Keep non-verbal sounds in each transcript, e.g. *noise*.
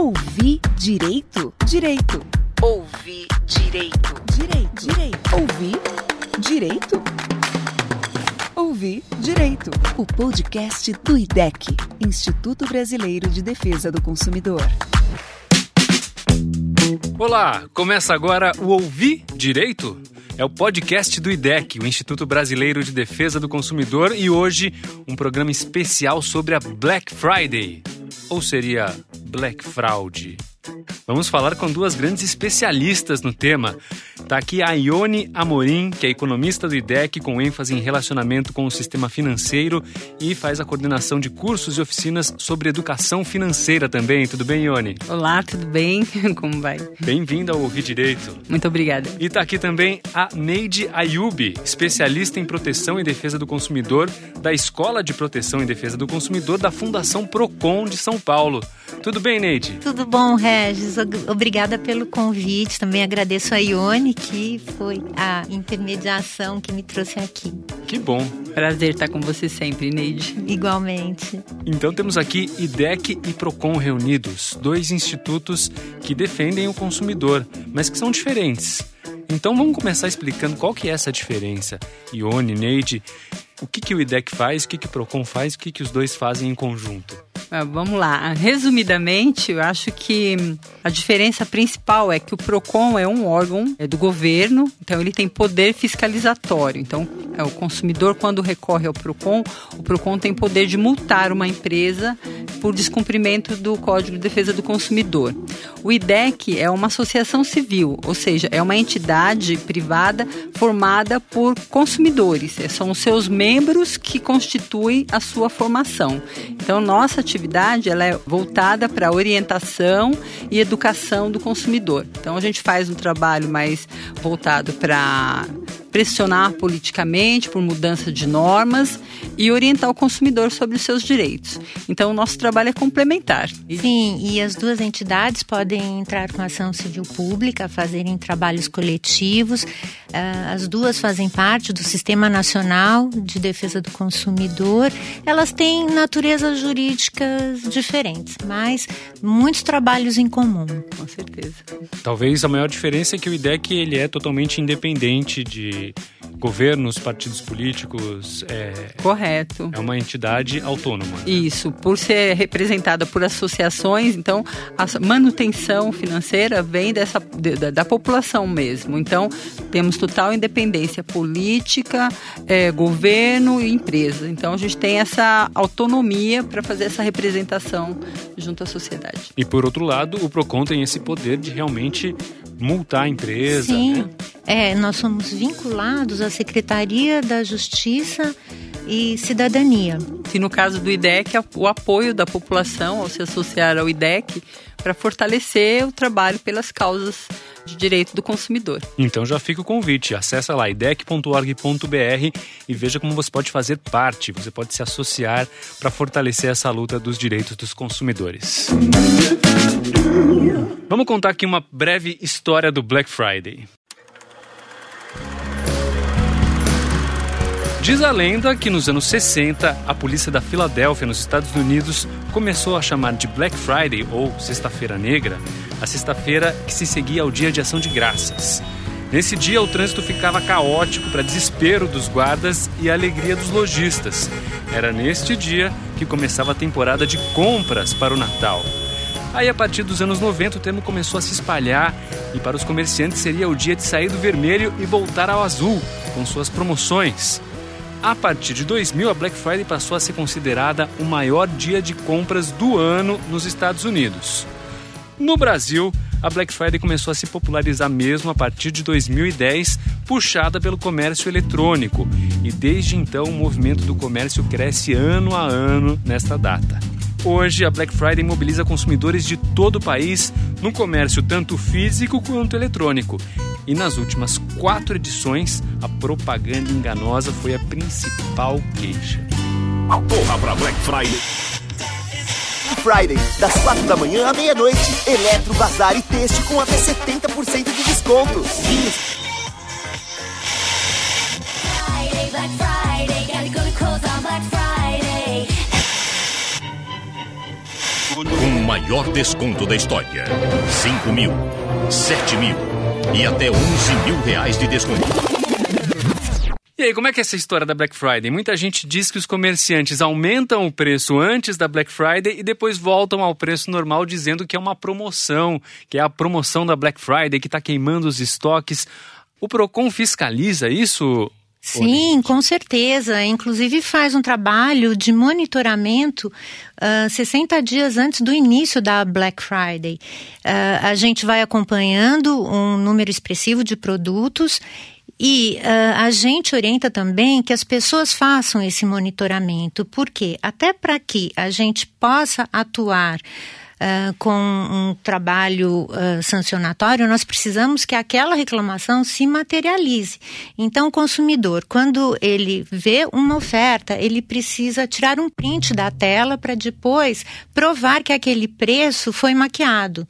Ouvir direito? Direito. Ouvir direito. Direito. Direito. Ouvir direito? Ouvir direito. O podcast do IDEC, Instituto Brasileiro de Defesa do Consumidor. Olá, começa agora o Ouvir Direito? É o podcast do IDEC, o Instituto Brasileiro de Defesa do Consumidor, e hoje um programa especial sobre a Black Friday. Ou seria Black Fraud? Vamos falar com duas grandes especialistas no tema. Está aqui a Ione Amorim, que é economista do IDEC com ênfase em relacionamento com o sistema financeiro e faz a coordenação de cursos e oficinas sobre educação financeira também. Tudo bem, Ione? Olá, tudo bem? *laughs* Como vai? Bem-vinda ao Ouvir Direito. Muito obrigada. E está aqui também a Neide Ayubi, especialista em proteção e defesa do consumidor da Escola de Proteção e Defesa do Consumidor da Fundação Procon de São Paulo. Tudo bem, Neide? Tudo bom, Regis. Obrigada pelo convite. Também agradeço a Ione, que foi a intermediação que me trouxe aqui. Que bom. Prazer estar com você sempre, Neide. Igualmente. Então temos aqui IDEC e PROCON reunidos, dois institutos que defendem o consumidor, mas que são diferentes. Então vamos começar explicando qual que é essa diferença. Ione, Neide, o que, que o IDEC faz, o que, que o PROCON faz, o que, que os dois fazem em conjunto? Ah, vamos lá. Resumidamente, eu acho que a diferença principal é que o PROCON é um órgão é do governo, então ele tem poder fiscalizatório. Então, é o consumidor, quando recorre ao PROCON, o PROCON tem poder de multar uma empresa por descumprimento do Código de Defesa do Consumidor. O IDEC é uma associação civil, ou seja, é uma entidade privada formada por consumidores. São os seus membros que constituem a sua formação. Então, nossa atividade atividade ela é voltada para orientação e educação do consumidor. Então a gente faz um trabalho mais voltado para pressionar politicamente por mudança de normas e orientar o consumidor sobre os seus direitos. Então, o nosso trabalho é complementar. Sim, e as duas entidades podem entrar com ação civil pública, fazerem trabalhos coletivos. Ah, as duas fazem parte do Sistema Nacional de Defesa do Consumidor. Elas têm naturezas jurídicas diferentes, mas muitos trabalhos em comum. Com certeza. Talvez a maior diferença é que o IDEC ele é totalmente independente de governos, partidos políticos. É, Correto. É uma entidade autônoma. Né? Isso, por ser representada por associações, então a manutenção financeira vem dessa, da, da população mesmo. Então temos total independência política, é, governo e empresa. Então a gente tem essa autonomia para fazer essa representação junto à sociedade. E por outro lado, o PROCON tem esse poder de realmente multar a empresa. Sim. Né? É, nós somos vinculados à Secretaria da Justiça e Cidadania. E no caso do IDEC, o apoio da população ao se associar ao IDEC para fortalecer o trabalho pelas causas de direito do consumidor. Então já fica o convite, acessa lá idec.org.br e veja como você pode fazer parte, você pode se associar para fortalecer essa luta dos direitos dos consumidores. Vamos contar aqui uma breve história do Black Friday. Diz a lenda que nos anos 60, a polícia da Filadélfia, nos Estados Unidos, começou a chamar de Black Friday, ou Sexta-feira Negra, a sexta-feira que se seguia ao Dia de Ação de Graças. Nesse dia, o trânsito ficava caótico para desespero dos guardas e alegria dos lojistas. Era neste dia que começava a temporada de compras para o Natal. Aí, a partir dos anos 90, o termo começou a se espalhar e para os comerciantes seria o dia de sair do vermelho e voltar ao azul, com suas promoções. A partir de 2000, a Black Friday passou a ser considerada o maior dia de compras do ano nos Estados Unidos. No Brasil, a Black Friday começou a se popularizar mesmo a partir de 2010, puxada pelo comércio eletrônico, e desde então o movimento do comércio cresce ano a ano nesta data. Hoje, a Black Friday mobiliza consumidores de todo o país no comércio tanto físico quanto eletrônico e nas últimas quatro edições, a propaganda enganosa foi a principal queixa. Porra pra Black Friday! Friday, das quatro da manhã à meia-noite, Eletro, Bazar e Teste com até 70% de desconto. Friday, Black Friday, gotta go to on Black Friday. Com o maior desconto da história. 5 mil, 7 mil e até 11 mil reais de desconto. E aí, como é que é essa história da Black Friday? Muita gente diz que os comerciantes aumentam o preço antes da Black Friday e depois voltam ao preço normal dizendo que é uma promoção, que é a promoção da Black Friday que está queimando os estoques. O Procon fiscaliza isso? Sim, com certeza. Inclusive faz um trabalho de monitoramento uh, 60 dias antes do início da Black Friday. Uh, a gente vai acompanhando um número expressivo de produtos e uh, a gente orienta também que as pessoas façam esse monitoramento, porque até para que a gente possa atuar Uh, com um trabalho uh, sancionatório, nós precisamos que aquela reclamação se materialize. Então, o consumidor, quando ele vê uma oferta, ele precisa tirar um print da tela para depois provar que aquele preço foi maquiado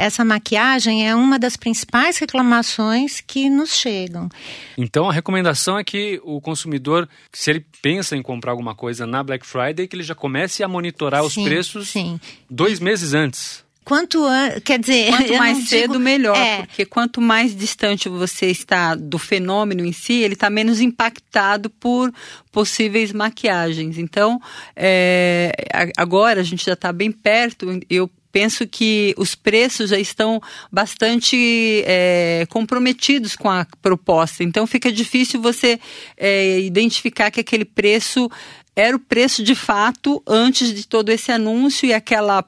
essa maquiagem é uma das principais reclamações que nos chegam. Então a recomendação é que o consumidor, se ele pensa em comprar alguma coisa na Black Friday, que ele já comece a monitorar sim, os preços sim. dois meses antes. Quanto quer dizer, quanto mais cedo digo, melhor, é. porque quanto mais distante você está do fenômeno em si, ele está menos impactado por possíveis maquiagens. Então, é, agora a gente já está bem perto. Eu penso que os preços já estão bastante é, comprometidos com a proposta. Então fica difícil você é, identificar que aquele preço era o preço de fato antes de todo esse anúncio e aquela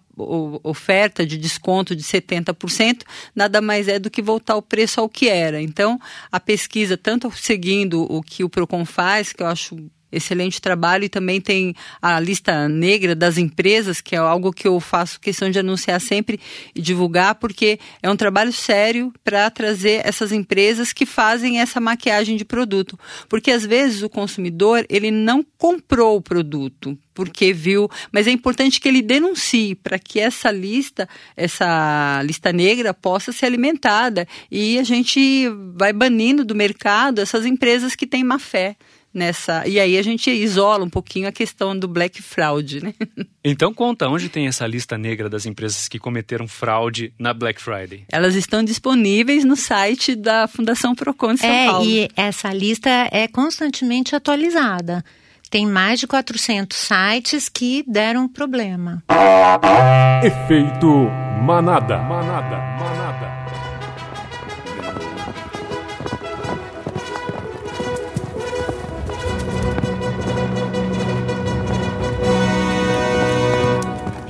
oferta de desconto de 70% nada mais é do que voltar o preço ao que era. Então, a pesquisa, tanto seguindo o que o Procon faz, que eu acho excelente trabalho e também tem a lista negra das empresas, que é algo que eu faço questão de anunciar sempre e divulgar, porque é um trabalho sério para trazer essas empresas que fazem essa maquiagem de produto. Porque às vezes o consumidor, ele não comprou o produto, porque viu, mas é importante que ele denuncie para que essa lista, essa lista negra possa ser alimentada e a gente vai banindo do mercado essas empresas que têm má fé nessa. E aí a gente isola um pouquinho a questão do black fraud, né? *laughs* Então conta onde tem essa lista negra das empresas que cometeram fraude na Black Friday. Elas estão disponíveis no site da Fundação Procon de São é, Paulo. E essa lista é constantemente atualizada. Tem mais de 400 sites que deram problema. Efeito manada, manada, manada.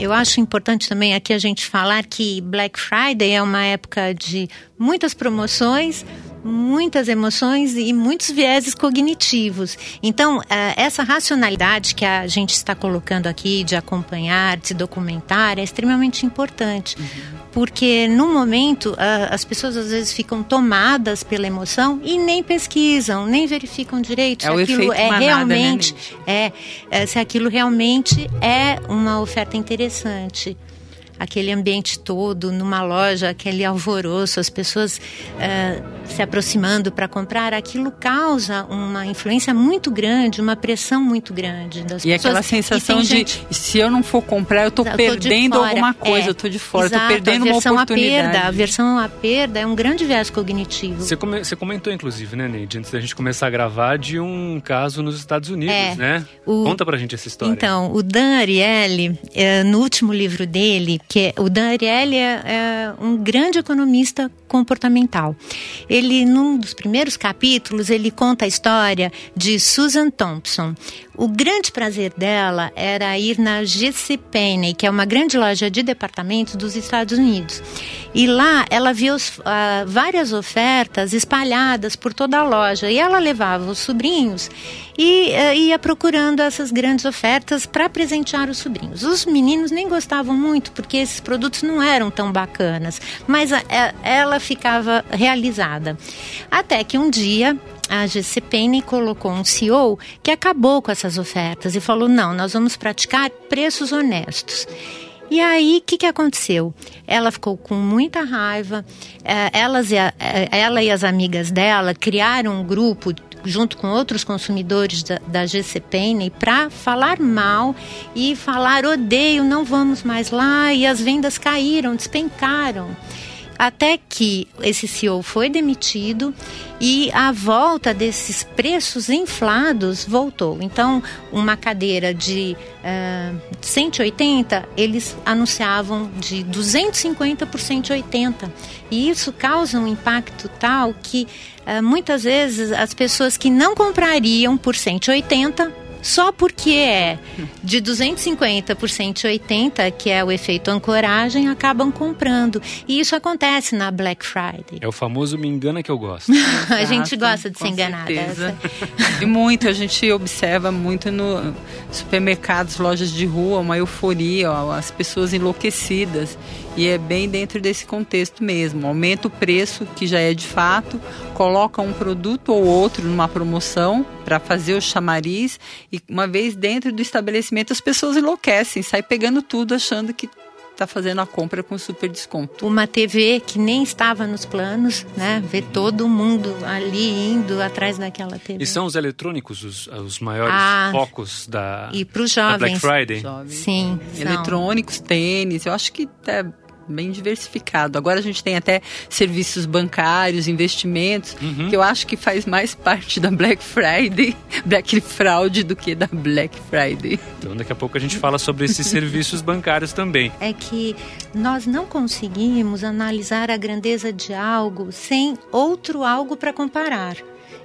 Eu acho importante também aqui a gente falar que Black Friday é uma época de muitas promoções, muitas emoções e muitos vieses cognitivos. Então, eh, essa racionalidade que a gente está colocando aqui de acompanhar, de se documentar, é extremamente importante. Uhum. Porque no momento as pessoas às vezes ficam tomadas pela emoção e nem pesquisam, nem verificam direito é se aquilo é manada, né, realmente né, é, se aquilo realmente é uma oferta interessante aquele ambiente todo, numa loja, aquele alvoroço, as pessoas uh, se aproximando para comprar, aquilo causa uma influência muito grande, uma pressão muito grande das e pessoas. E aquela sensação de gente... se eu não for comprar, eu estou perdendo alguma coisa, é, eu estou de fora, estou perdendo uma oportunidade. A perda, a versão à perda é um grande viés cognitivo. Você, come, você comentou, inclusive, né, Neide, antes da gente começar a gravar, de um caso nos Estados Unidos, é, né? O... Conta pra gente essa história. Então, o Dan Ariely, é, no último livro dele, que o Dan Ariely é, é um grande economista comportamental. Ele, num dos primeiros capítulos, ele conta a história de Susan Thompson. O grande prazer dela era ir na J.C. Que é uma grande loja de departamentos dos Estados Unidos. E lá ela viu uh, várias ofertas espalhadas por toda a loja. E ela levava os sobrinhos e uh, ia procurando essas grandes ofertas para presentear os sobrinhos. Os meninos nem gostavam muito, porque esses produtos não eram tão bacanas. Mas a, a, ela ficava realizada. Até que um dia a GC Penny colocou um CEO que acabou com essas ofertas e falou: não, nós vamos praticar preços honestos. E aí, o que, que aconteceu? Ela ficou com muita raiva. É, elas e a, é, ela e as amigas dela criaram um grupo junto com outros consumidores da, da GCPN para falar mal e falar odeio, não vamos mais lá e as vendas caíram, despencaram até que esse CEO foi demitido e a volta desses preços inflados voltou. Então, uma cadeira de uh, eh, 180, eles anunciavam de 250 por 180. E isso causa um impacto tal que uh, muitas vezes as pessoas que não comprariam por 180 só porque é de 250 por 180, que é o efeito ancoragem, acabam comprando. E isso acontece na Black Friday. É o famoso me engana que eu gosto. *laughs* a gente gosta de ser enganada. e muito, a gente observa muito no supermercados, lojas de rua, uma euforia, ó, as pessoas enlouquecidas. E é bem dentro desse contexto mesmo. Aumenta o preço, que já é de fato, coloca um produto ou outro numa promoção para fazer o chamariz e uma vez dentro do estabelecimento as pessoas enlouquecem, saem pegando tudo achando que está fazendo a compra com super desconto. Uma TV que nem estava nos planos, né? Ver todo mundo ali indo atrás daquela TV. E são os eletrônicos os, os maiores ah, focos da, e para os jovens. Black Friday? Jovens. Sim. Eletrônicos, tênis, eu acho que é bem diversificado. Agora a gente tem até serviços bancários, investimentos, uhum. que eu acho que faz mais parte da Black Friday, *laughs* Black Fraud do que da Black Friday. Então daqui a pouco a gente fala sobre esses *laughs* serviços bancários também. É que nós não conseguimos analisar a grandeza de algo sem outro algo para comparar.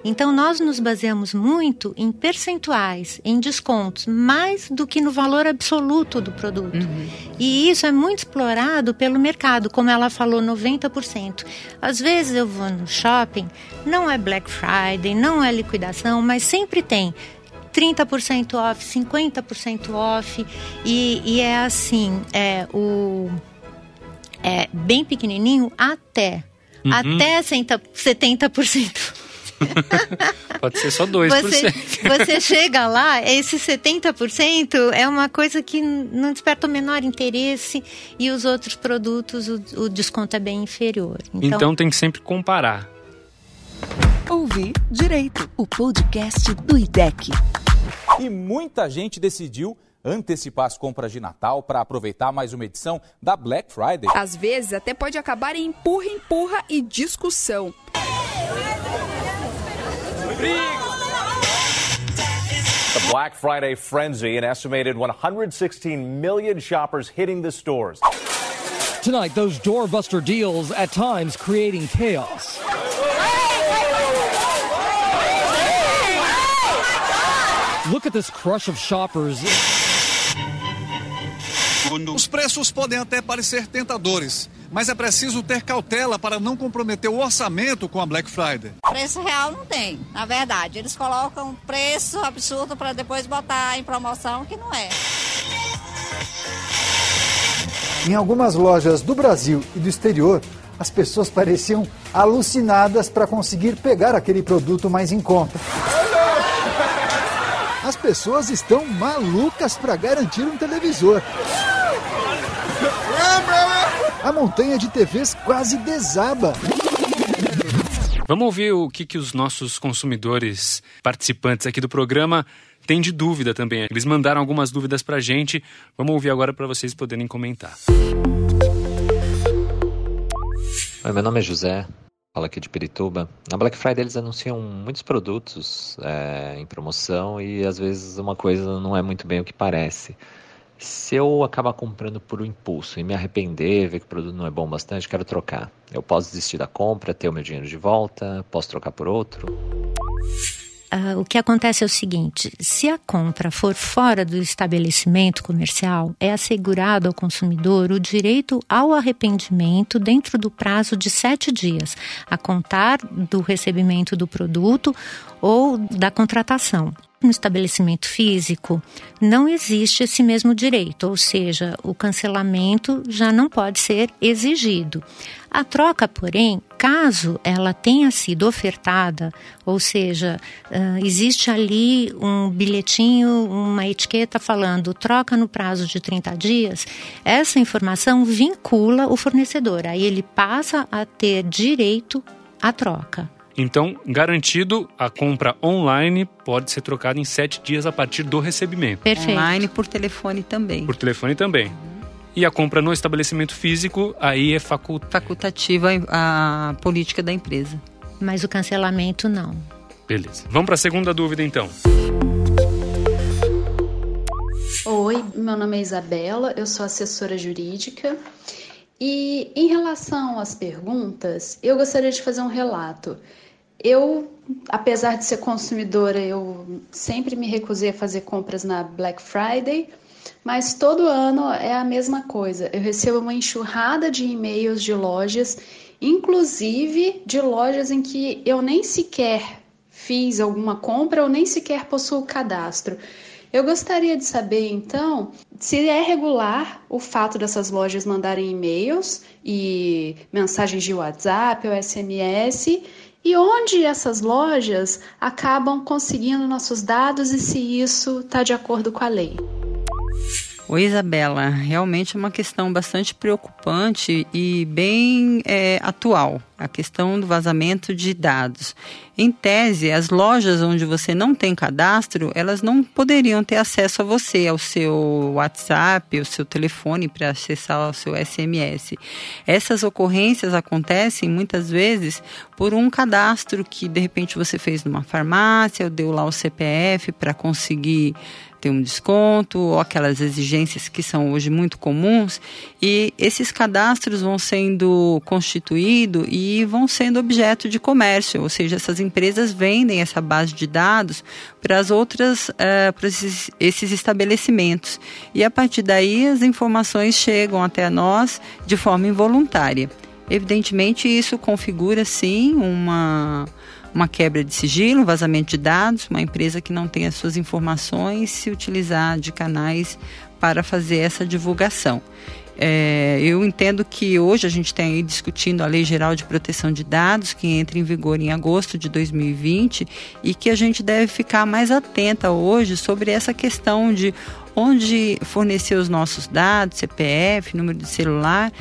Então, nós nos baseamos muito em percentuais, em descontos, mais do que no valor absoluto do produto. Uhum. E isso é muito explorado pelo mercado, como ela falou, 90%. Às vezes eu vou no shopping, não é Black Friday, não é liquidação, mas sempre tem 30% off, 50% off. E, e é assim, é o é bem pequenininho até uhum. até 70%. *laughs* Pode ser só 2%. Você, você chega lá, esse 70% é uma coisa que não desperta o menor interesse e os outros produtos o, o desconto é bem inferior. Então, então tem que sempre comparar. Ouvir Direito, o podcast do IDEC. E muita gente decidiu antecipar as compras de Natal para aproveitar mais uma edição da Black Friday. Às vezes até pode acabar em empurra, empurra e discussão. The Black Friday frenzy, an estimated 116 million shoppers hitting the stores. Tonight, those doorbuster deals at times creating chaos. Look at this crush of shoppers. Os preços podem até parecer tentadores, mas é preciso ter cautela para não comprometer o orçamento com a Black Friday. Preço real não tem, na verdade. Eles colocam preço absurdo para depois botar em promoção que não é. Em algumas lojas do Brasil e do exterior, as pessoas pareciam alucinadas para conseguir pegar aquele produto mais em conta. As pessoas estão malucas para garantir um televisor. A montanha de TVs quase desaba. Vamos ouvir o que, que os nossos consumidores participantes aqui do programa têm de dúvida também. Eles mandaram algumas dúvidas para a gente. Vamos ouvir agora para vocês poderem comentar. Oi, meu nome é José, falo aqui de Pirituba. Na Black Friday eles anunciam muitos produtos é, em promoção e às vezes uma coisa não é muito bem o que parece. Se eu acabar comprando por um impulso e me arrepender, ver que o produto não é bom bastante, quero trocar. Eu posso desistir da compra, ter o meu dinheiro de volta, posso trocar por outro? Uh, o que acontece é o seguinte: se a compra for fora do estabelecimento comercial, é assegurado ao consumidor o direito ao arrependimento dentro do prazo de sete dias, a contar do recebimento do produto ou da contratação. No estabelecimento físico, não existe esse mesmo direito, ou seja, o cancelamento já não pode ser exigido. A troca, porém, caso ela tenha sido ofertada, ou seja, uh, existe ali um bilhetinho, uma etiqueta falando troca no prazo de 30 dias, essa informação vincula o fornecedor, aí ele passa a ter direito à troca. Então, garantido, a compra online pode ser trocada em sete dias a partir do recebimento. Perfeito. Online por telefone também. Por telefone também. E a compra no estabelecimento físico, aí é facultativa facultativa a política da empresa. Mas o cancelamento não. Beleza. Vamos para a segunda dúvida então. Oi, meu nome é Isabela, eu sou assessora jurídica. E em relação às perguntas, eu gostaria de fazer um relato. Eu, apesar de ser consumidora, eu sempre me recusei a fazer compras na Black Friday, mas todo ano é a mesma coisa. Eu recebo uma enxurrada de e-mails de lojas, inclusive de lojas em que eu nem sequer fiz alguma compra ou nem sequer possuo cadastro. Eu gostaria de saber então se é regular o fato dessas lojas mandarem e-mails e mensagens de WhatsApp ou SMS e onde essas lojas acabam conseguindo nossos dados e se isso está de acordo com a lei. Oi, Isabela. Realmente é uma questão bastante preocupante e bem é, atual a questão do vazamento de dados. Em tese, as lojas onde você não tem cadastro, elas não poderiam ter acesso a você, ao seu WhatsApp, ao seu telefone para acessar o seu SMS. Essas ocorrências acontecem muitas vezes por um cadastro que de repente você fez numa farmácia, ou deu lá o CPF para conseguir ter um desconto, ou aquelas exigências que são hoje muito comuns, e esses cadastros vão sendo constituídos e vão sendo objeto de comércio, ou seja, essas empresas vendem essa base de dados para as outras, uh, para esses, esses estabelecimentos. E a partir daí as informações chegam até nós de forma involuntária. Evidentemente, isso configura sim uma uma quebra de sigilo, vazamento de dados, uma empresa que não tem as suas informações se utilizar de canais para fazer essa divulgação. É, eu entendo que hoje a gente tem aí discutindo a Lei Geral de Proteção de Dados, que entra em vigor em agosto de 2020, e que a gente deve ficar mais atenta hoje sobre essa questão de onde fornecer os nossos dados, CPF, número de celular,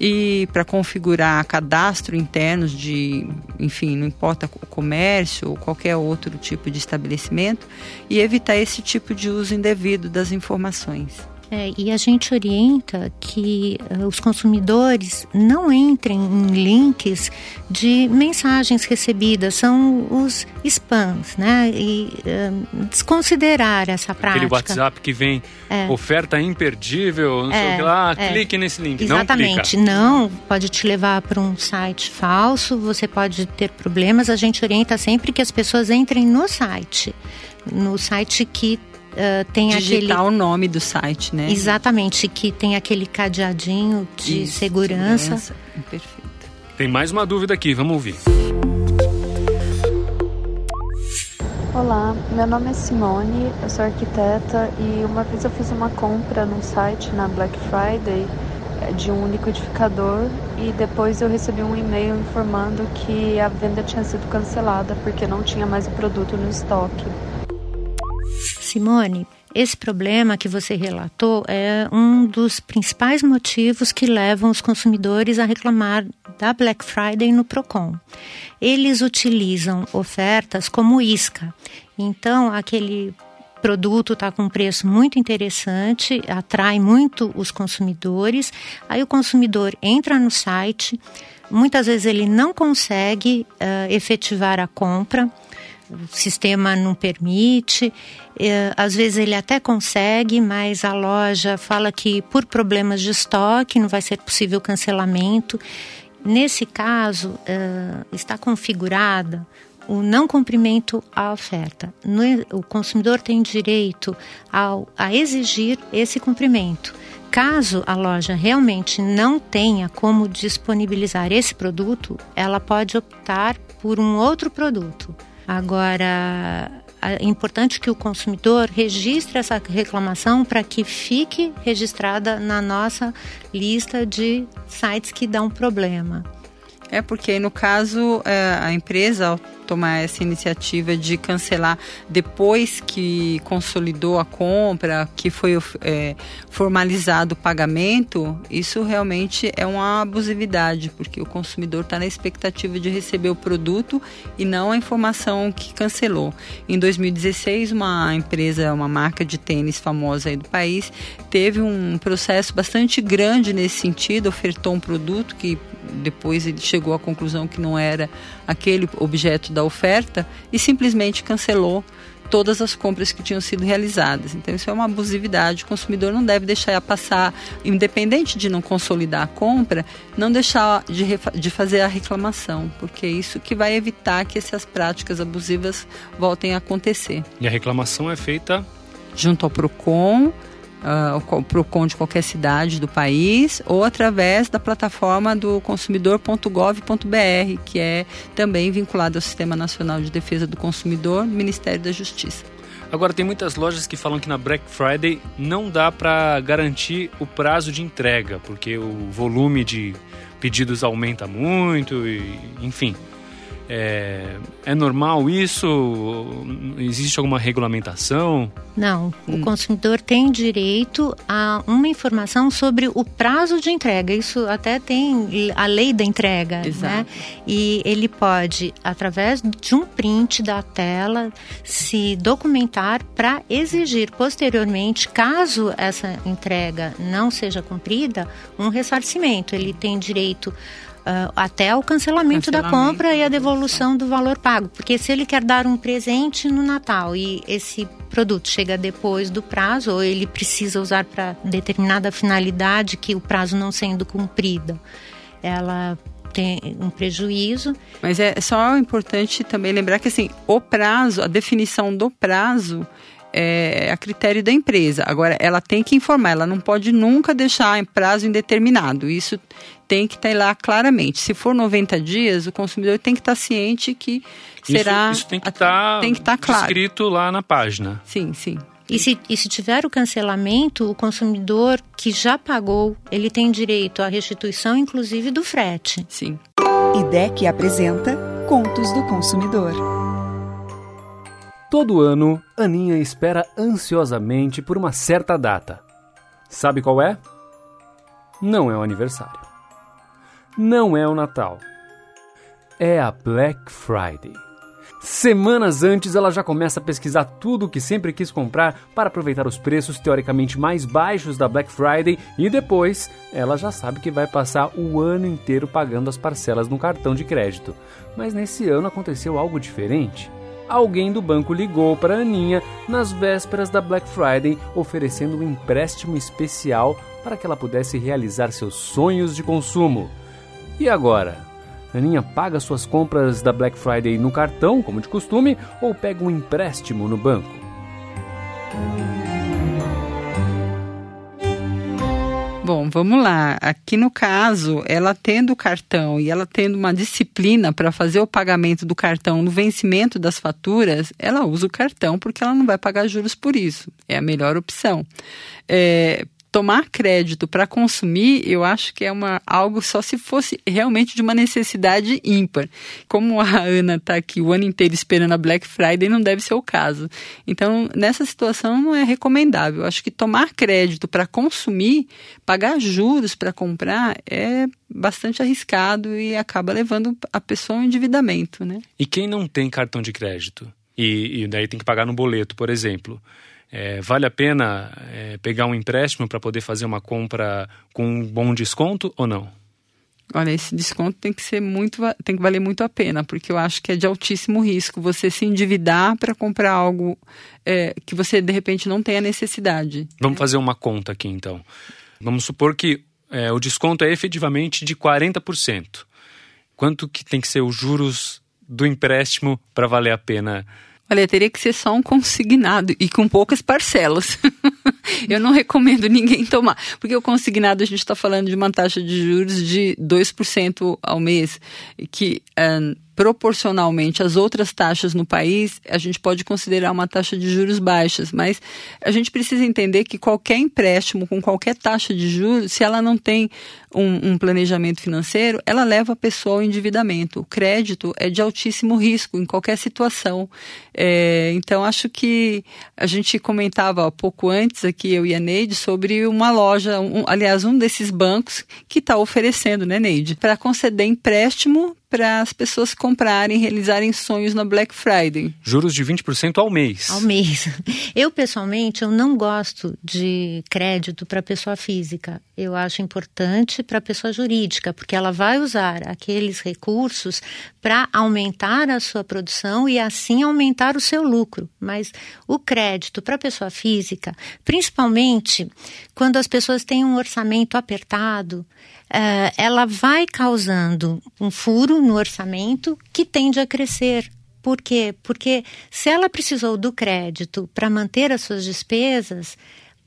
e para configurar cadastro internos de, enfim, não importa o comércio ou qualquer outro tipo de estabelecimento e evitar esse tipo de uso indevido das informações. É, e a gente orienta que uh, os consumidores não entrem em links de mensagens recebidas, são os spams, né? E uh, desconsiderar essa prática. Aquele WhatsApp que vem é. oferta imperdível, não é, sei o é, que lá, é. clique nesse link. Exatamente, não, não pode te levar para um site falso, você pode ter problemas. A gente orienta sempre que as pessoas entrem no site, no site que uh, tem Digitar aquele... o nome do site, né? Exatamente, que tem aquele cadeadinho de Isso, segurança. segurança. Perfeito. Tem mais uma dúvida aqui, vamos ouvir. Olá, meu nome é Simone, eu sou arquiteta e uma vez eu fiz uma compra num site na Black Friday eh, de um liquidificador e depois eu recebi um e-mail informando que a venda tinha sido cancelada porque não tinha mais o produto no estoque. Simone, esse problema que você relatou é um dos principais motivos que levam os consumidores a reclamar da Black Friday no Procon. Eles utilizam ofertas como isca. Então, aquele produto está com um preço muito interessante, atrai muito os consumidores. Aí o consumidor entra no site, muitas vezes ele não consegue uh, efetivar a compra o sistema não permite. É, às vezes ele até consegue, mas a loja fala que por problemas de estoque não vai ser possível cancelamento. Nesse caso, é, está configurada o não cumprimento à oferta. O consumidor tem direito a exigir esse cumprimento. Caso a loja realmente não tenha como disponibilizar esse produto, ela pode optar por um outro produto. Agora, é importante que o consumidor registre essa reclamação para que fique registrada na nossa lista de sites que dão problema. É porque no caso é, a empresa tomar essa iniciativa de cancelar depois que consolidou a compra, que foi é, formalizado o pagamento, isso realmente é uma abusividade, porque o consumidor está na expectativa de receber o produto e não a informação que cancelou. Em 2016, uma empresa, uma marca de tênis famosa aí do país, teve um processo bastante grande nesse sentido, ofertou um produto que depois ele chegou à conclusão que não era aquele objeto da oferta e simplesmente cancelou todas as compras que tinham sido realizadas. Então isso é uma abusividade. O consumidor não deve deixar passar, independente de não consolidar a compra, não deixar de, de fazer a reclamação, porque é isso que vai evitar que essas práticas abusivas voltem a acontecer. E a reclamação é feita junto ao Procon uh, o PROCON de qualquer cidade do país ou através da plataforma do consumidor.gov.br, que é também vinculado ao Sistema Nacional de Defesa do Consumidor, Ministério da Justiça. Agora, tem muitas lojas que falam que na Black Friday não dá para garantir o prazo de entrega, porque o volume de pedidos aumenta muito, e, enfim. É, é normal isso? Existe alguma regulamentação? Não, hum. o consumidor tem direito a uma informação sobre o prazo de entrega. Isso até tem a lei da entrega, né? Exato. né? E ele pode, através de um print da tela, se documentar para exigir posteriormente, caso essa entrega não seja cumprida, um ressarcimento. Ele tem direito uh, até o cancelamento, cancelamento, da compra e a devolução do valor pago. Porque se ele quer dar um presente no Natal e esse produto chega depois do prazo, ou ele precisa usar para determinada finalidade que o prazo não sendo cumprido, ela tem um prejuízo. Mas é só importante também lembrar que assim, o prazo, a definição do prazo é a critério da empresa. Agora, ela tem que informar, ela não pode nunca deixar em prazo indeterminado. Isso tem que estar lá claramente. Se for 90 dias, o consumidor tem que estar ciente que será. Isso, isso tem que estar tem que estar claro. escrito lá na página. Sim, sim. E se, e se tiver o cancelamento, o consumidor que já pagou, ele tem direito à restituição, inclusive do frete. Sim. IDEC apresenta Contos do Consumidor. Todo ano, Aninha espera ansiosamente por uma certa data. Sabe qual é? Não é o aniversário. Não é o Natal. É a Black Friday. Semanas antes, ela já começa a pesquisar tudo o que sempre quis comprar para aproveitar os preços teoricamente mais baixos da Black Friday e depois ela já sabe que vai passar o ano inteiro pagando as parcelas no cartão de crédito. Mas nesse ano aconteceu algo diferente alguém do banco ligou para Aninha nas vésperas da Black Friday oferecendo um empréstimo especial para que ela pudesse realizar seus sonhos de consumo. E agora? Aninha paga suas compras da Black Friday no cartão, como de costume, ou pega um empréstimo no banco? Bom, vamos lá. Aqui no caso, ela tendo cartão e ela tendo uma disciplina para fazer o pagamento do cartão no vencimento das faturas, ela usa o cartão porque ela não vai pagar juros por isso. É a melhor opção. É, tomar crédito para consumir, eu acho que é uma, algo só se fosse realmente de uma necessidade ímpar. Como a Ana está aqui o ano inteiro esperando a Black Friday, não deve ser o caso. Então, nessa situação, não é recomendável. Eu acho que tomar crédito para consumir, pagar juros para comprar, é bastante arriscado e acaba levando a pessoa ao endividamento. Né? E quem não tem cartão de crédito? E, e daí tem que pagar no boleto, por exemplo. É, vale a pena é, pegar um empréstimo para poder fazer uma compra com um bom desconto ou não? Olha, esse desconto tem que ser muito, tem que valer muito a pena, porque eu acho que é de altíssimo risco você se endividar para comprar algo é, que você de repente não tenha necessidade. Vamos fazer uma conta aqui então. Vamos supor que é, o desconto é efetivamente de 40%. Quanto que tem que ser os juros do empréstimo para valer a pena Olha, teria que ser só um consignado e com poucas parcelas. *laughs* eu não recomendo ninguém tomar, porque o consignado a gente está falando de uma taxa de juros de 2% ao mês, que uh, proporcionalmente às outras taxas no país, a gente pode considerar uma taxa de juros baixas, mas a gente precisa entender que qualquer empréstimo com qualquer taxa de juros, se ela não tem um, um, planejamento financeiro, ela leva a pessoa ao endividamento. O crédito é de altíssimo risco em qualquer situação. É, então, acho que a gente comentava há pouco antes aqui, eu e a Neide, sobre uma loja, um, aliás, um desses bancos que está oferecendo, né, Neide, para conceder empréstimo para as pessoas comprarem, realizarem sonhos na Black Friday. Juros de 20% ao mês. Ao mês. *laughs* Eu, pessoalmente, eu não gosto de crédito para pessoa física. Eu acho importante para a pessoa jurídica, porque ela vai usar aqueles recursos para aumentar a sua produção e assim aumentar o seu lucro. Mas o crédito para a pessoa física, principalmente quando as pessoas têm um orçamento apertado, uh, ela vai causando um furo no orçamento que tende a crescer. Por quê? Porque se ela precisou do crédito para manter as suas despesas,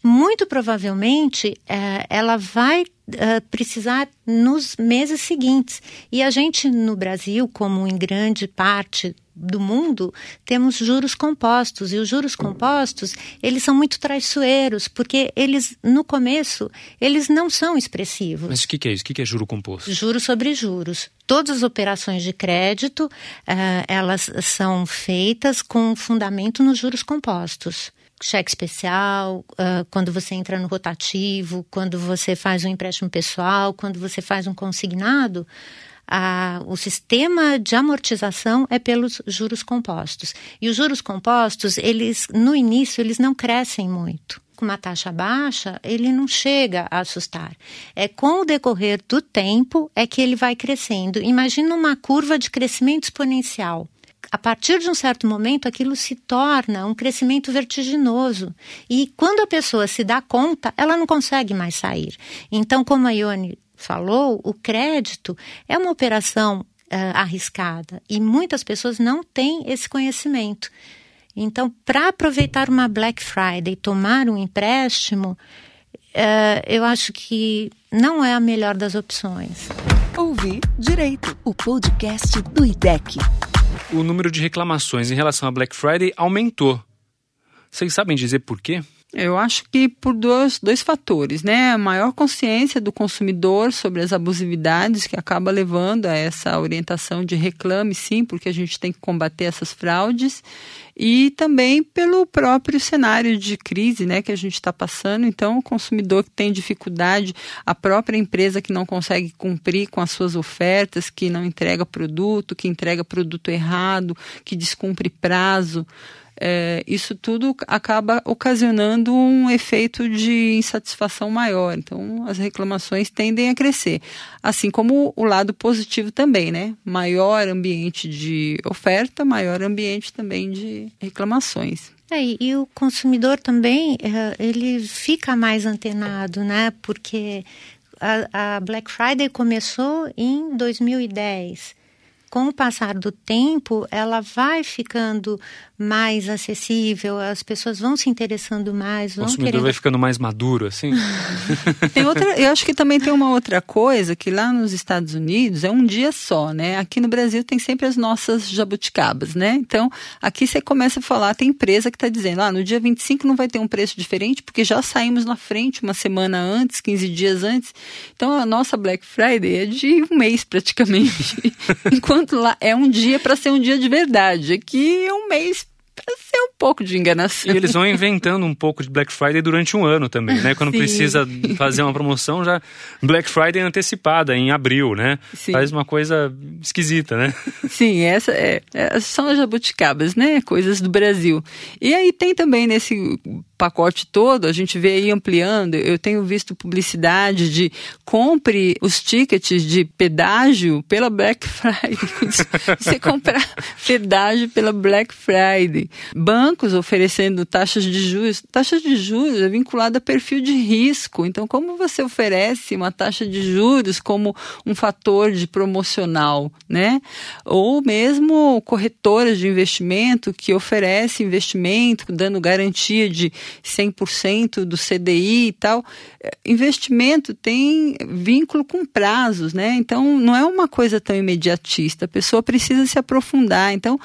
muito provavelmente é, ela vai é, precisar nos meses seguintes. E a gente no Brasil, como em grande parte do mundo, temos juros compostos. E os juros compostos, eles são muito traiçoeiros, porque eles, no começo, eles não são expressivos. Mas o que, é isso? O que, é juro composto? Juros sobre juros. Todas as operações de crédito, uh, elas são feitas com fundamento nos juros compostos cheque especial, uh, quando você entra no rotativo, quando você faz um empréstimo pessoal, quando você faz um consignado, o sistema de amortização é pelos juros compostos. E os juros compostos, eles no início eles não crescem muito. Com uma taxa baixa, ele não chega a assustar. É com o decorrer do tempo é que ele vai crescendo. Imagina uma curva de crescimento exponencial a partir de um certo momento, aquilo se torna um crescimento vertiginoso. E quando a pessoa se dá conta, ela não consegue mais sair. Então, como a Ione falou, o crédito é uma operação uh, arriscada e muitas pessoas não têm esse conhecimento. Então, para aproveitar uma Black Friday e tomar um empréstimo, uh, eu acho que não é a melhor das opções. Ouvir Direito, o podcast do IDEC o número de reclamações em relação a Black Friday aumentou. Vocês sabem dizer por quê? Eu acho que por dois, dois fatores, né? A maior consciência do consumidor sobre as abusividades que acaba levando a essa orientação de reclame, sim, porque a gente tem que combater essas fraudes, e também pelo próprio cenário de crise, né, que a gente está passando. Então, o consumidor que tem dificuldade, a própria empresa que não consegue cumprir com as suas ofertas, que não entrega produto, que entrega produto errado, que descumpre prazo é, isso tudo acaba ocasionando um efeito de insatisfação maior. Então, as reclamações tendem a crescer. Assim como o lado positivo também, né? Maior ambiente de oferta, maior ambiente também de reclamações. É, e o consumidor também, é, ele fica mais antenado, né? Porque a, a Black Friday começou em 2010 com o passar do tempo, ela vai ficando mais acessível, as pessoas vão se interessando mais. O consumidor querendo... vai ficando mais maduro, assim? *laughs* tem outra, eu acho que também tem uma outra coisa, que lá nos Estados Unidos é um dia só, né? Aqui no Brasil tem sempre as nossas jabuticabas, né? Então, aqui você começa a falar, tem empresa que está dizendo, ah, no dia 25 não vai ter um preço diferente, porque já saímos na frente uma semana antes, 15 dias antes. Então, a nossa Black Friday é de um mês praticamente. *laughs* Enquanto lá é um dia para ser um dia de verdade. Aqui é um mês para ser um pouco de enganação. E eles vão inventando um pouco de Black Friday durante um ano também, né? Quando Sim. precisa fazer uma promoção, já Black Friday antecipada em abril, né? Sim. Faz uma coisa esquisita, né? Sim, essa é, é, são as jabuticabas, né? Coisas do Brasil. E aí tem também nesse pacote todo, a gente vê aí ampliando. Eu tenho visto publicidade de compre os tickets de pedágio pela Black *laughs* Friday. Você comprar pedágio pela Black Friday. Bancos oferecendo taxas de juros. Taxas de juros é vinculada a perfil de risco. Então, como você oferece uma taxa de juros como um fator de promocional, né? Ou mesmo corretoras de investimento que oferecem investimento dando garantia de 100% do CDI e tal. É, investimento tem vínculo com prazos, né? Então, não é uma coisa tão imediatista. A pessoa precisa se aprofundar. Então,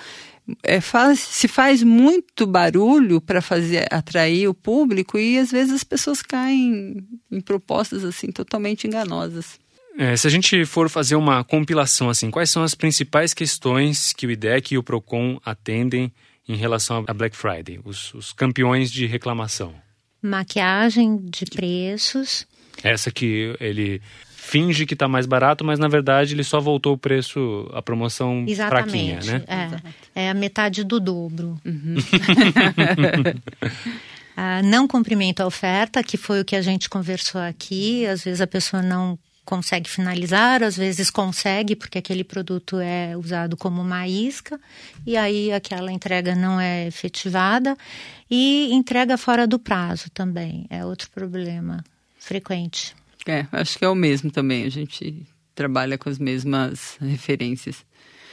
é, faz, se faz muito barulho para fazer atrair o público e às vezes as pessoas caem em propostas assim totalmente enganosas. É, se a gente for fazer uma compilação assim, quais são as principais questões que o IDEC e o Procon atendem em relação a Black Friday, os, os campeões de reclamação? Maquiagem de preços. Essa que ele finge que está mais barato, mas na verdade ele só voltou o preço, a promoção Exatamente, fraquinha, né? É, é a metade do dobro. Uhum. *laughs* *laughs* ah, não cumprimento a oferta, que foi o que a gente conversou aqui. Às vezes a pessoa não consegue finalizar, às vezes consegue, porque aquele produto é usado como uma isca, e aí aquela entrega não é efetivada. E entrega fora do prazo também, é outro problema frequente. É, acho que é o mesmo também. A gente trabalha com as mesmas referências.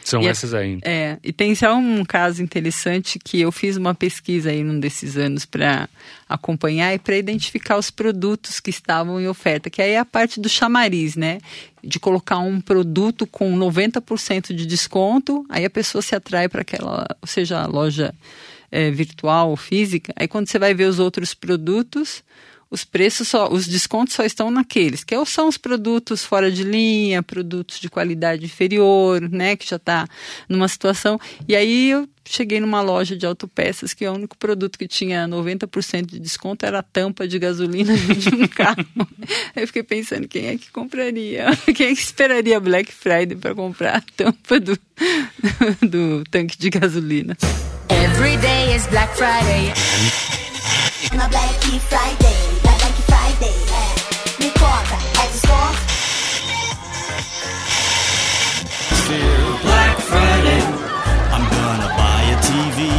São e essas aí. É, e tem só um caso interessante que eu fiz uma pesquisa aí num desses anos para acompanhar e para identificar os produtos que estavam em oferta, que aí é a parte do chamariz, né? De colocar um produto com 90% de desconto, aí a pessoa se atrai para aquela, ou seja, a loja é, virtual ou física, aí quando você vai ver os outros produtos, os preços só, os descontos só estão naqueles, que são os produtos fora de linha, produtos de qualidade inferior, né, que já está numa situação. E aí eu cheguei numa loja de autopeças que o único produto que tinha 90% de desconto era a tampa de gasolina *laughs* de um carro. aí eu fiquei pensando, quem é que compraria? *laughs* Quem é que esperaria Black Friday para comprar a tampa do, *laughs* do tanque de gasolina? Every day is Black Friday. Uma Black Friday, Black Friday, Black Friday, I'm gonna buy a TV.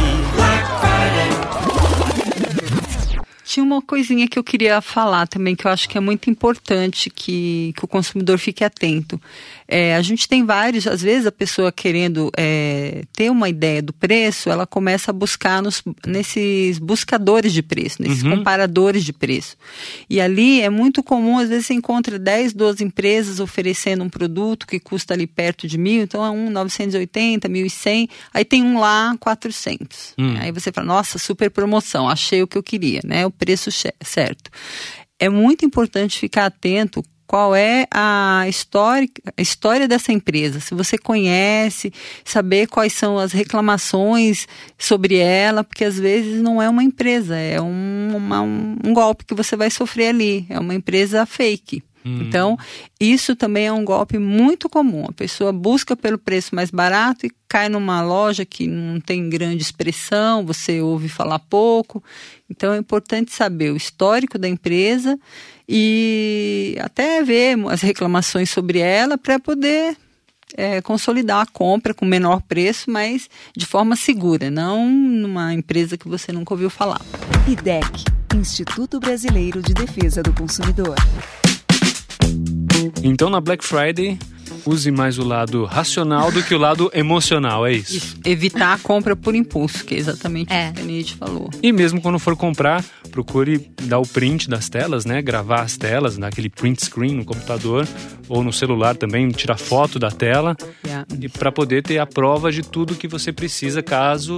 Tinha uma coisinha que eu queria falar também, que eu acho que é muito importante que, que o consumidor fique atento. É, a gente tem vários, às vezes a pessoa querendo é, ter uma ideia do preço, ela começa a buscar nos, nesses buscadores de preço, nesses uhum. comparadores de preço. E ali é muito comum, às vezes você encontra 10, 12 empresas oferecendo um produto que custa ali perto de mil, então é um 980, 1.100, aí tem um lá 400. Hum. Aí você fala, nossa, super promoção, achei o que eu queria, né? O preço certo. É muito importante ficar atento qual é a história, a história dessa empresa, se você conhece, saber quais são as reclamações sobre ela, porque às vezes não é uma empresa, é um, uma, um golpe que você vai sofrer ali, é uma empresa fake. Hum. Então, isso também é um golpe muito comum. A pessoa busca pelo preço mais barato e cai numa loja que não tem grande expressão, você ouve falar pouco. Então, é importante saber o histórico da empresa e até ver as reclamações sobre ela para poder é, consolidar a compra com menor preço, mas de forma segura, não numa empresa que você nunca ouviu falar. IDEC Instituto Brasileiro de Defesa do Consumidor. Então na Black Friday use mais o lado racional do que o lado emocional, é isso? isso. Evitar a compra por impulso, que é exatamente é. o que a Nietzsche falou. E mesmo quando for comprar, procure dar o print das telas, né? Gravar as telas naquele print screen no computador ou no celular também, tirar foto da tela yeah. e para poder ter a prova de tudo que você precisa caso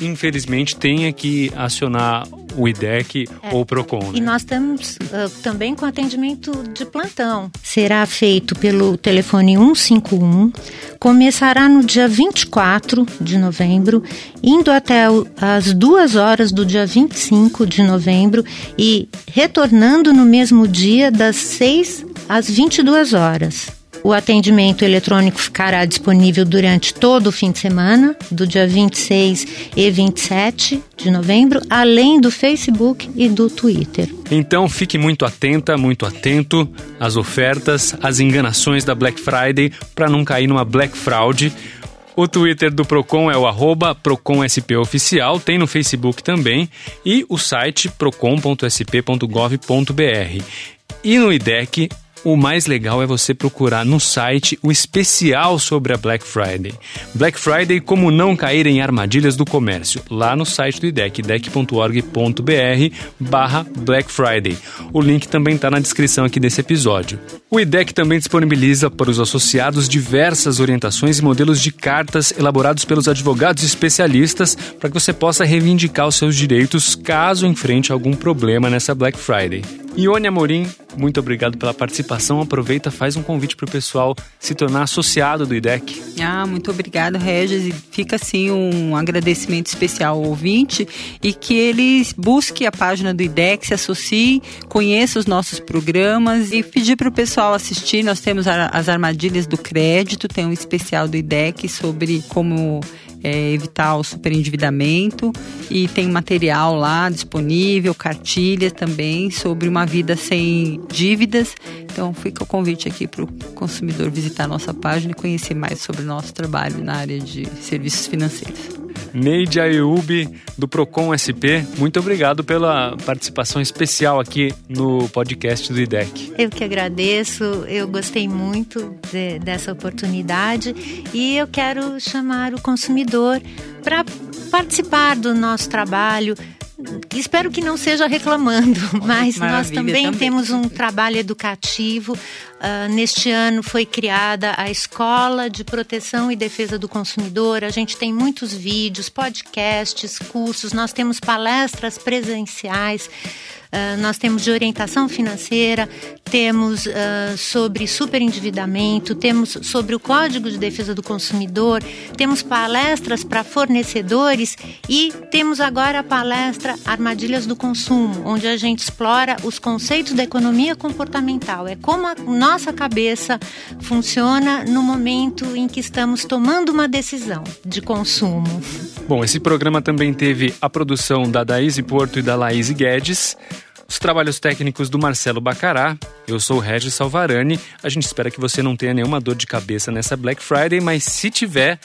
infelizmente tenha que acionar o IDEC é. ou o Procon. Né? E nós estamos uh, também com atendimento de plantão. Será feito pelo telefone 151, começará no dia 24 de novembro, indo até as duas horas do dia 25 de novembro e retornando no mesmo dia das 6 às 22 horas. O atendimento eletrônico ficará disponível durante todo o fim de semana, do dia 26 e 27 de novembro, além do Facebook e do Twitter. Então fique muito atenta, muito atento às ofertas, às enganações da Black Friday para não cair numa Black Fraud. O Twitter do Procon é o arroba ProconSPOficial, tem no Facebook também, e o site procon.sp.gov.br. E no IDEC o mais legal é você procurar no site o especial sobre a Black Friday. Black Friday, como não cair em armadilhas do comércio, lá no site do IDEC, idec.org.br barra Black Friday. O link também está na descrição aqui desse episódio. O IDEC também disponibiliza para os associados diversas orientações e modelos de cartas elaborados pelos advogados especialistas para que você possa reivindicar os seus direitos caso enfrente algum problema nessa Black Friday. Ione Amorim, muito obrigado pela participação. Aproveita, faz um convite para o pessoal se tornar associado do IDEC. Ah, muito obrigado, Regis. E fica assim um agradecimento especial ao ouvinte e que ele busque a página do IDEC, se associe, conheça os nossos programas e pedir para o pessoal assistir. Nós temos as armadilhas do crédito, tem um especial do IDEC sobre como é, evitar o superendividamento e tem material lá disponível, cartilha também sobre uma vida sem dívidas. Então fica o convite aqui para o consumidor visitar nossa página e conhecer mais sobre o nosso trabalho na área de serviços financeiros. Neide Ayub, do Procon SP, muito obrigado pela participação especial aqui no podcast do IDEC. Eu que agradeço, eu gostei muito de, dessa oportunidade e eu quero chamar o consumidor para participar do nosso trabalho, Espero que não seja reclamando, mas nós também, também, temos um trabalho educativo. Uh, neste ano foi criada a Escola de Proteção e Defesa do Consumidor. A gente tem muitos vídeos, podcasts, cursos, nós temos palestras presenciais. Uh, nós temos de orientação financeira, temos uh, sobre superendividamento, temos sobre o Código de Defesa do Consumidor, temos palestras para fornecedores e temos agora a palestra Armadilhas do Consumo, onde a gente explora os conceitos da economia comportamental. É como a nossa cabeça funciona no momento em que estamos tomando uma decisão de consumo. Bom, esse programa também teve a produção da Daíse Porto e da Laís Guedes. Os trabalhos técnicos do Marcelo Bacará. Eu sou o Regis Salvarani. A gente espera que você não tenha nenhuma dor de cabeça nessa Black Friday, mas se tiver,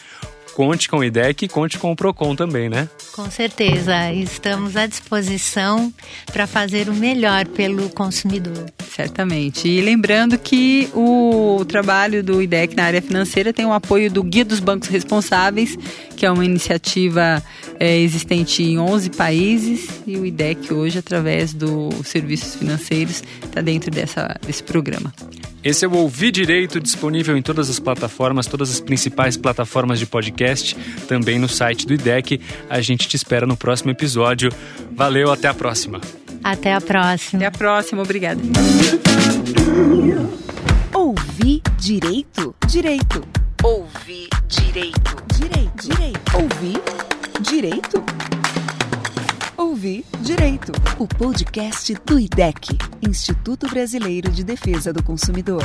conte com o IDEC e conte com o PROCON também, né? Com certeza. Estamos à disposição para fazer o melhor pelo consumidor. Certamente. E lembrando que o trabalho do IDEC na área financeira tem o apoio do Guia dos Bancos Responsáveis, que é uma iniciativa é, existente em 11 países e o IDEC hoje, através dos serviços financeiros, está dentro dessa, desse programa. Esse é o Ouvir Direito, disponível em todas as plataformas, todas as principais plataformas de podcast, também no site do IDEC. A gente te espera no próximo episódio. Valeu, até a próxima. Até a próxima. Até a próxima, obrigada. Ouvir Direito? Direito. Ouvir Direito. Direito. Direito. Ouvir Direito? Ouvir Direito, o podcast do IDEC, Instituto Brasileiro de Defesa do Consumidor.